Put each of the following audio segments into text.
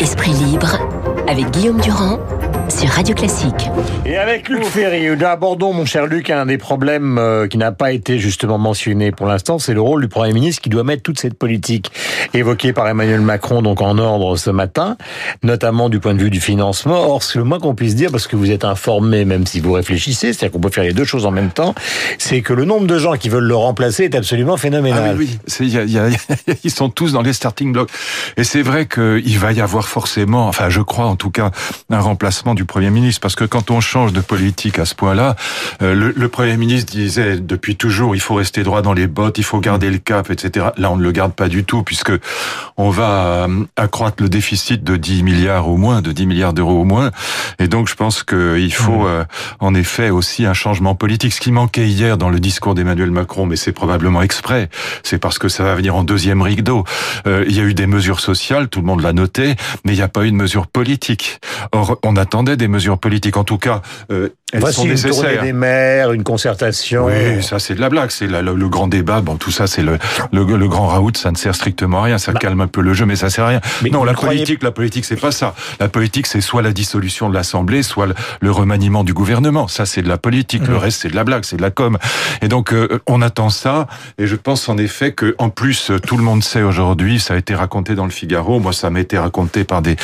Esprit libre avec Guillaume Durand sur Radio Classique. Et avec Luc Ferry, nous abordons, mon cher Luc, un des problèmes euh, qui n'a pas été justement mentionné pour l'instant, c'est le rôle du Premier ministre qui doit mettre toute cette politique évoquée par Emmanuel Macron donc en ordre ce matin, notamment du point de vue du financement. Or, c'est le moins qu'on puisse dire, parce que vous êtes informé, même si vous réfléchissez, c'est-à-dire qu'on peut faire les deux choses en même temps, c'est que le nombre de gens qui veulent le remplacer est absolument phénoménal. Ah oui. Y a, y a, ils sont tous dans les starting blocks. Et c'est vrai qu'il va y avoir forcément, enfin je crois en tout cas, un remplacement du Premier ministre, parce que quand on change de politique à ce point-là, euh, le, le, Premier ministre disait depuis toujours, il faut rester droit dans les bottes, il faut garder le cap, etc. Là, on ne le garde pas du tout, puisque on va euh, accroître le déficit de 10 milliards au moins, de 10 milliards d'euros au moins. Et donc, je pense qu'il faut, euh, en effet, aussi un changement politique. Ce qui manquait hier dans le discours d'Emmanuel Macron, mais c'est probablement exprès, c'est parce que ça va venir en deuxième rideau. Euh, il y a eu des mesures sociales, tout le monde l'a noté, mais il n'y a pas eu de mesures politiques. Or, on attendait des mesures politiques. En tout cas, euh, elles Voici sont nécessaires. Une des maires, une concertation. Oui, ça c'est de la blague. C'est le, grand débat. Bon, tout ça, c'est le, le, le, grand raout. Ça ne sert strictement à rien. Ça bah, calme un peu le jeu, mais ça sert à rien. Mais non, la croyez... politique, la politique, c'est pas ça. La politique, c'est soit la dissolution de l'Assemblée, soit le, remaniement du gouvernement. Ça, c'est de la politique. Mmh. Le reste, c'est de la blague, c'est de la com. Et donc, euh, on attend ça. Et je pense en effet que, en plus, tout le monde sait aujourd'hui. Ça a été raconté dans le Figaro. Moi, ça m'a été raconté par des,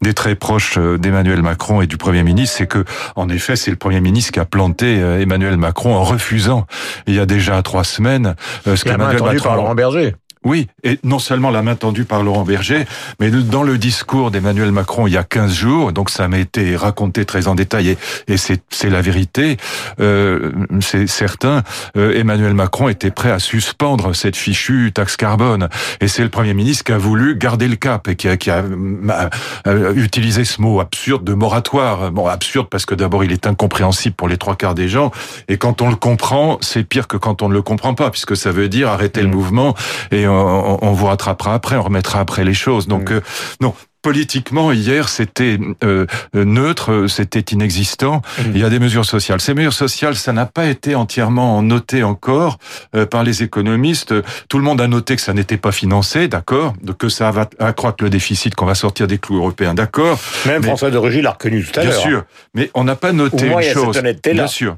des très proches d'Emmanuel Macron et du Premier ministre. C'est que, en effet, c'est le Premier ministre qui a planté Emmanuel Macron en refusant il y a déjà trois semaines ce qu'Emmanuel Macron par Laurent Berger. Oui, et non seulement la main tendue par Laurent Berger, mais dans le discours d'Emmanuel Macron il y a 15 jours, donc ça m'a été raconté très en détail, et, et c'est la vérité, euh, c'est certain, euh, Emmanuel Macron était prêt à suspendre cette fichue taxe carbone, et c'est le Premier ministre qui a voulu garder le cap, et qui a, qui a, a, a utilisé ce mot absurde de moratoire. Bon, absurde parce que d'abord il est incompréhensible pour les trois quarts des gens, et quand on le comprend, c'est pire que quand on ne le comprend pas, puisque ça veut dire arrêter mmh. le mouvement, et on, on, vous rattrapera après, on remettra après les choses. Donc, mmh. euh, non, politiquement, hier, c'était euh, neutre, c'était inexistant. Mmh. Il y a des mesures sociales. Ces mesures sociales, ça n'a pas été entièrement noté encore euh, par les économistes. Tout le monde a noté que ça n'était pas financé, d'accord, que ça va accroître le déficit, qu'on va sortir des clous européens, d'accord. Même mais, François de Rugy l'a reconnu tout à l'heure. Bien sûr, mais on n'a pas noté moins, une chose. Bien sûr.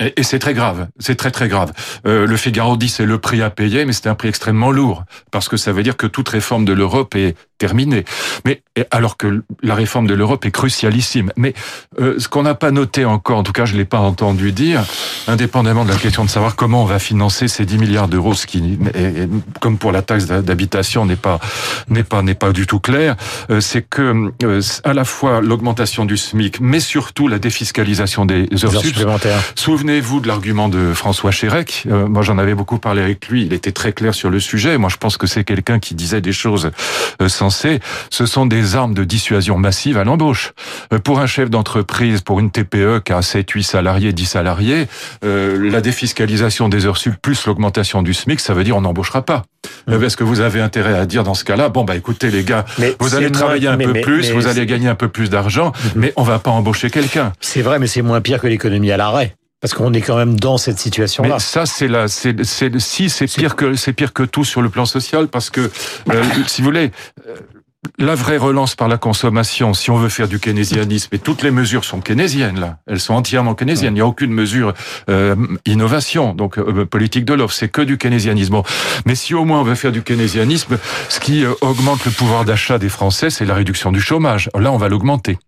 Et, et c'est très grave, c'est très très grave. Euh, le Figaro dit c'est le prix à payer, mais c'est un prix extrêmement lourd parce que ça veut dire que toute réforme de l'Europe est terminée. Mais alors que la réforme de l'Europe est crucialissime. Mais euh, ce qu'on n'a pas noté encore, en tout cas je l'ai pas entendu dire, indépendamment de la question de savoir comment on va financer ces 10 milliards d'euros, ce qui, est, comme pour la taxe d'habitation, n'est pas n'est pas n'est pas du tout clair, euh, c'est que euh, à la fois l'augmentation du SMIC, mais surtout la défiscalisation des heures supplémentaires. Souvenez-vous de l'argument de François Chérec. Euh, moi, j'en avais beaucoup parlé avec lui. Il était très clair sur le sujet. Moi, je pense que c'est quelqu'un qui disait des choses euh, sensées. Ce sont des armes de dissuasion massive à l'embauche. Euh, pour un chef d'entreprise, pour une TPE qui a 7, 8 salariés, 10 salariés, euh, la défiscalisation des heures sup plus l'augmentation du SMIC, ça veut dire on n'embauchera pas. Mmh. Est-ce que vous avez intérêt à dire dans ce cas-là, bon, bah écoutez les gars, mais vous allez travailler moins, un mais, peu mais, plus, vous allez gagner un peu plus d'argent, mmh. mais on va pas embaucher quelqu'un. C'est vrai, mais c'est moins pire que l'économie à l'arrêt. Parce qu'on est quand même dans cette situation-là. Mais ça, c'est là, c'est, c'est, si c'est pire que c'est pire que tout sur le plan social, parce que euh, si vous voulez. Euh, la vraie relance par la consommation, si on veut faire du keynésianisme, et toutes les mesures sont keynésiennes là, elles sont entièrement keynésiennes. Il n'y a aucune mesure euh, innovation, donc euh, politique de l'offre, c'est que du keynésianisme. Bon. Mais si au moins on veut faire du keynésianisme, ce qui euh, augmente le pouvoir d'achat des Français, c'est la réduction du chômage. Là, on va l'augmenter.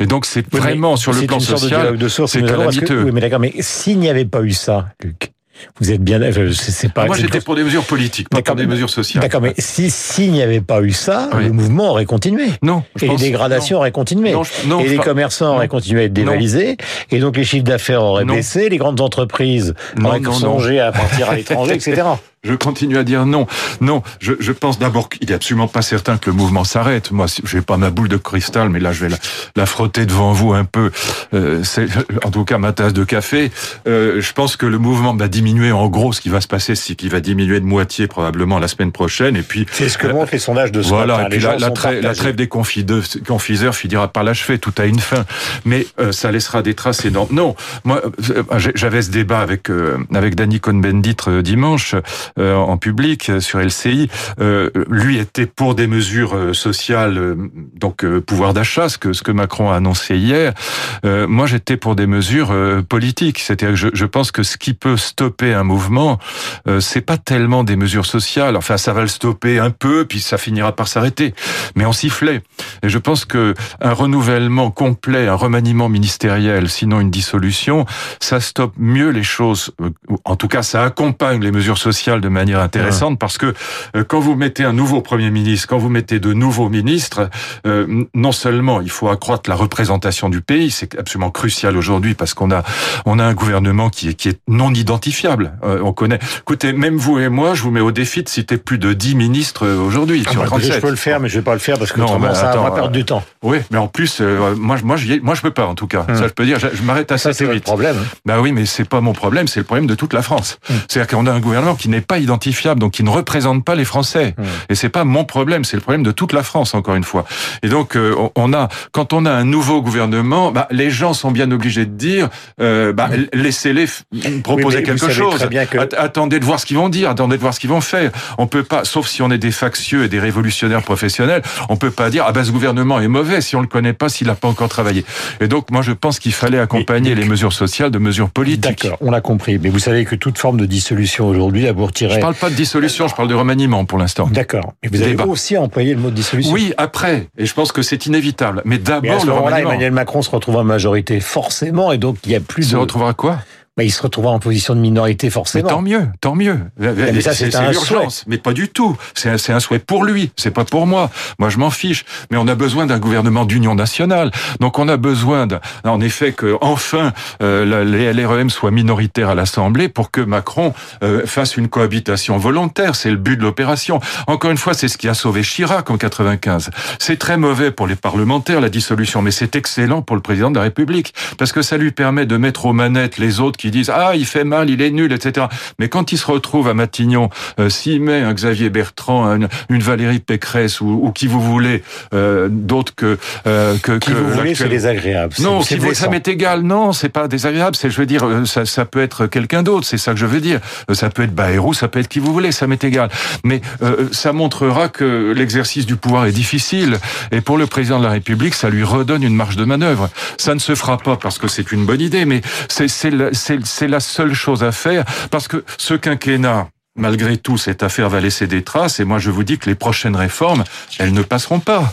Et donc c'est oui, vraiment sur le plan social, c'est calamiteux. Oui, mais d'accord. Mais s'il n'y avait pas eu ça, Luc, vous êtes bien. C'est pas. Moi, j'étais pour des mesures politiques, pas pour des mesures sociales. D'accord, mais si s'il n'y avait pas eu ça, oui. le mouvement aurait continué. Non. Et les dégradations non. auraient continué. Non, non, et les pas... commerçants auraient continué à être dévalisés. Et donc les chiffres d'affaires auraient baissé, les grandes entreprises auraient songé à partir à l'étranger, etc. Je continue à dire non. Non, je, je pense d'abord qu'il est absolument pas certain que le mouvement s'arrête. Moi, je n'ai pas ma boule de cristal, mais là, je vais la, la frotter devant vous un peu. Euh, c'est en tout cas ma tasse de café. Euh, je pense que le mouvement va diminuer. En gros, ce qui va se passer, c'est qu'il va diminuer de moitié probablement la semaine prochaine. Et puis c'est ce que montrent les sondages de ce voilà. matin. Et puis la, la, trêve, la, trêve des confiseurs finira par l'achever. Tout a une fin, mais euh, ça laissera des traces énormes. Non, moi, euh, j'avais ce débat avec euh, avec Danny Cohn-Bendit euh, dimanche euh, en public sur LCI. lui était pour des mesures sociales, donc pouvoir d'achat, ce que ce que Macron a annoncé hier. moi, j'étais pour des mesures politiques. C'est-à-dire que je, je, pense que ce qui peut stopper un mouvement, c'est pas tellement des mesures sociales. Enfin, ça va le stopper un peu, puis ça finira par s'arrêter. Mais en sifflet. Et je pense que un renouvellement complet, un remaniement ministériel, sinon une dissolution, ça stoppe mieux les choses. En tout cas, ça accompagne les mesures sociales de manière intéressante parce que quand vous mettez un nouveau Premier ministre, quand vous mettez de nouveaux ministres, euh, non seulement il faut accroître la représentation du pays, c'est absolument crucial aujourd'hui parce qu'on a on a un gouvernement qui est qui est non identifiable. Euh, on connaît. Écoutez, même vous et moi, je vous mets au défi de citer plus de 10 ministres aujourd'hui ah sur bah, 37. Je peux le faire, mais je vais pas le faire parce que non, bah, ça attends, va perdre du temps. Oui, mais en plus, euh, moi, moi, je, moi, je peux pas en tout cas. Hum. Ça, je peux dire, je, je m'arrête assez ça, vite. problème. Bah oui, mais c'est pas mon problème, c'est le problème de toute la France. Hum. C'est-à-dire qu'on a un gouvernement qui n'est pas identifiable, donc qui ne représente pas les Français. Hum. Et c'est pas mon problème, c'est le problème de toute la France, encore une fois. Et donc, euh, on a, quand on a un nouveau gouvernement, bah, les gens sont bien obligés de dire, euh, bah, laissez-les proposer oui, quelque chose. Que... Attendez de voir ce qu'ils vont dire, attendez de voir ce qu'ils vont faire. On peut pas, sauf si on est des factieux et des révolutionnaires professionnels, on peut pas dire ah ben ce gouvernement est mauvais si on le connaît pas, s'il n'a pas encore travaillé. Et donc moi je pense qu'il fallait accompagner les mesures sociales de mesures politiques. D'accord, on l'a compris. Mais vous savez que toute forme de dissolution aujourd'hui, aboutirait. Je parle pas de dissolution, je parle de remaniement pour l'instant. D'accord. Vous avez Débat. aussi employé le mot de dissolution. Oui, après. Et je pense que c'est inévitable. Mais d'abord le remaniement. Emmanuel Macron se retrouve en majorité forcément, et donc il y a plus de. Se retrouvera quoi? Bah, il se retrouvera en position de minorité forcément. Mais tant mieux, tant mieux. Mais ça, c'est un souhait. Mais pas du tout. C'est un, un, souhait pour lui. C'est pas pour moi. Moi, je m'en fiche. Mais on a besoin d'un gouvernement d'union nationale. Donc, on a besoin, en effet, que enfin euh, les LREM soient minoritaires à l'Assemblée pour que Macron euh, fasse une cohabitation volontaire. C'est le but de l'opération. Encore une fois, c'est ce qui a sauvé Chirac en 95. C'est très mauvais pour les parlementaires la dissolution, mais c'est excellent pour le président de la République parce que ça lui permet de mettre aux manettes les autres qui disent ah il fait mal, il est nul, etc. Mais quand il se retrouve à Matignon, euh, s'il met un Xavier Bertrand, une, une Valérie Pécresse ou, ou, qui vous voulez, euh, d'autres que euh, que qui que vous voulez, c'est désagréable. Non, si vous, ça m'est égal. Non, c'est pas désagréable. C'est je veux dire, ça, ça peut être quelqu'un d'autre. C'est ça que je veux dire. Ça peut être Bayrou, ça peut être qui vous voulez. Ça m'est égal. Mais euh, ça montrera que l'exercice du pouvoir est difficile. Et pour le président de la République, ça lui redonne une marge de manœuvre. Ça ne se fera pas parce que c'est une bonne idée, mais c'est c'est la seule chose à faire parce que ce quinquennat malgré tout, cette affaire va laisser des traces. Et moi, je vous dis que les prochaines réformes, elles ne passeront pas.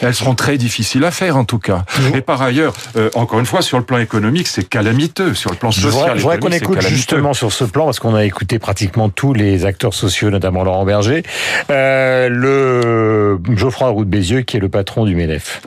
Elles seront très difficiles à faire, en tout cas. Mmh. Et par ailleurs, euh, encore une fois, sur le plan économique, c'est calamiteux. Sur le plan social, je voudrais qu'on écoute justement sur ce plan, parce qu'on a écouté pratiquement tous les acteurs sociaux, notamment Laurent Berger, euh, le Geoffroy Roux de Bézieux, qui est le patron du MEDEF.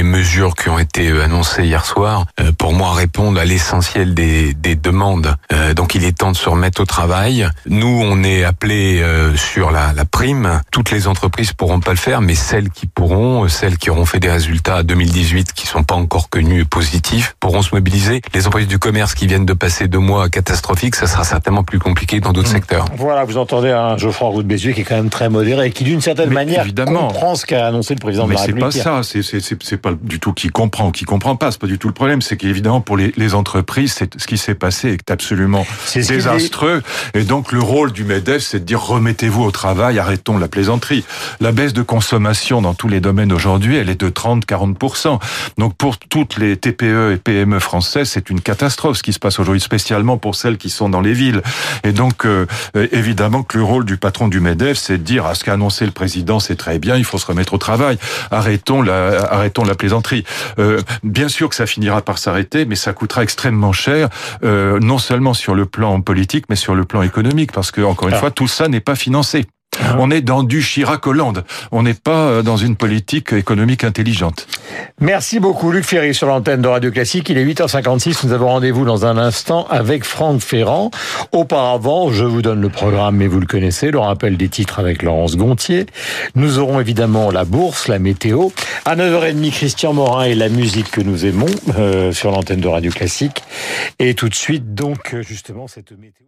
Les mesures qui ont été annoncées hier soir, euh, pour moi, répondent à l'essentiel des, des, demandes. Euh, donc, il est temps de se remettre au travail. Nous, on est appelés euh, sur la, la, prime. Toutes les entreprises pourront pas le faire, mais celles qui pourront, celles qui auront fait des résultats 2018 qui sont pas encore connus et positifs, pourront se mobiliser. Les entreprises du commerce qui viennent de passer deux mois catastrophiques, ça sera certainement plus compliqué dans d'autres mmh. secteurs. Voilà, vous entendez un Geoffroy Roux de Bézieux qui est quand même très modéré et qui, d'une certaine mais manière, évidemment. comprend ce qu'a annoncé le président mais de la République. Mais c'est pas ça. C'est pas du tout qui comprend ou qui comprend pas. C'est pas du tout le problème. C'est qu'évidemment pour les, les entreprises, c'est ce qui s'est passé est absolument est désastreux. Et donc le rôle du Medef, c'est de dire remettez-vous au travail, arrêtons la plaisanterie. La baisse de consommation dans tous les domaines aujourd'hui, elle est de 30-40% Donc pour toutes les TPE et PME françaises, c'est une catastrophe ce qui se passe aujourd'hui, spécialement pour celles qui sont dans les villes. Et donc euh, évidemment que le rôle du patron du Medef, c'est de dire à ce qu'a annoncé le président, c'est très bien, il faut se remettre au travail. Arrêtons la, arrêtons la plaisanterie. Euh, bien sûr que ça finira par s'arrêter, mais ça coûtera extrêmement cher, euh, non seulement sur le plan politique, mais sur le plan économique, parce que encore une ah. fois, tout ça n'est pas financé. Ah. On est dans du Chirac Hollande. On n'est pas dans une politique économique intelligente. Merci beaucoup Luc Ferry sur l'antenne de Radio Classique. Il est 8h56. Nous avons rendez-vous dans un instant avec Franck Ferrand. Auparavant, je vous donne le programme, mais vous le connaissez, le rappel des titres avec Laurence Gontier. Nous aurons évidemment la bourse, la météo. À 9h30, Christian Morin et la musique que nous aimons euh, sur l'antenne de Radio Classique. Et tout de suite, donc, justement, cette météo.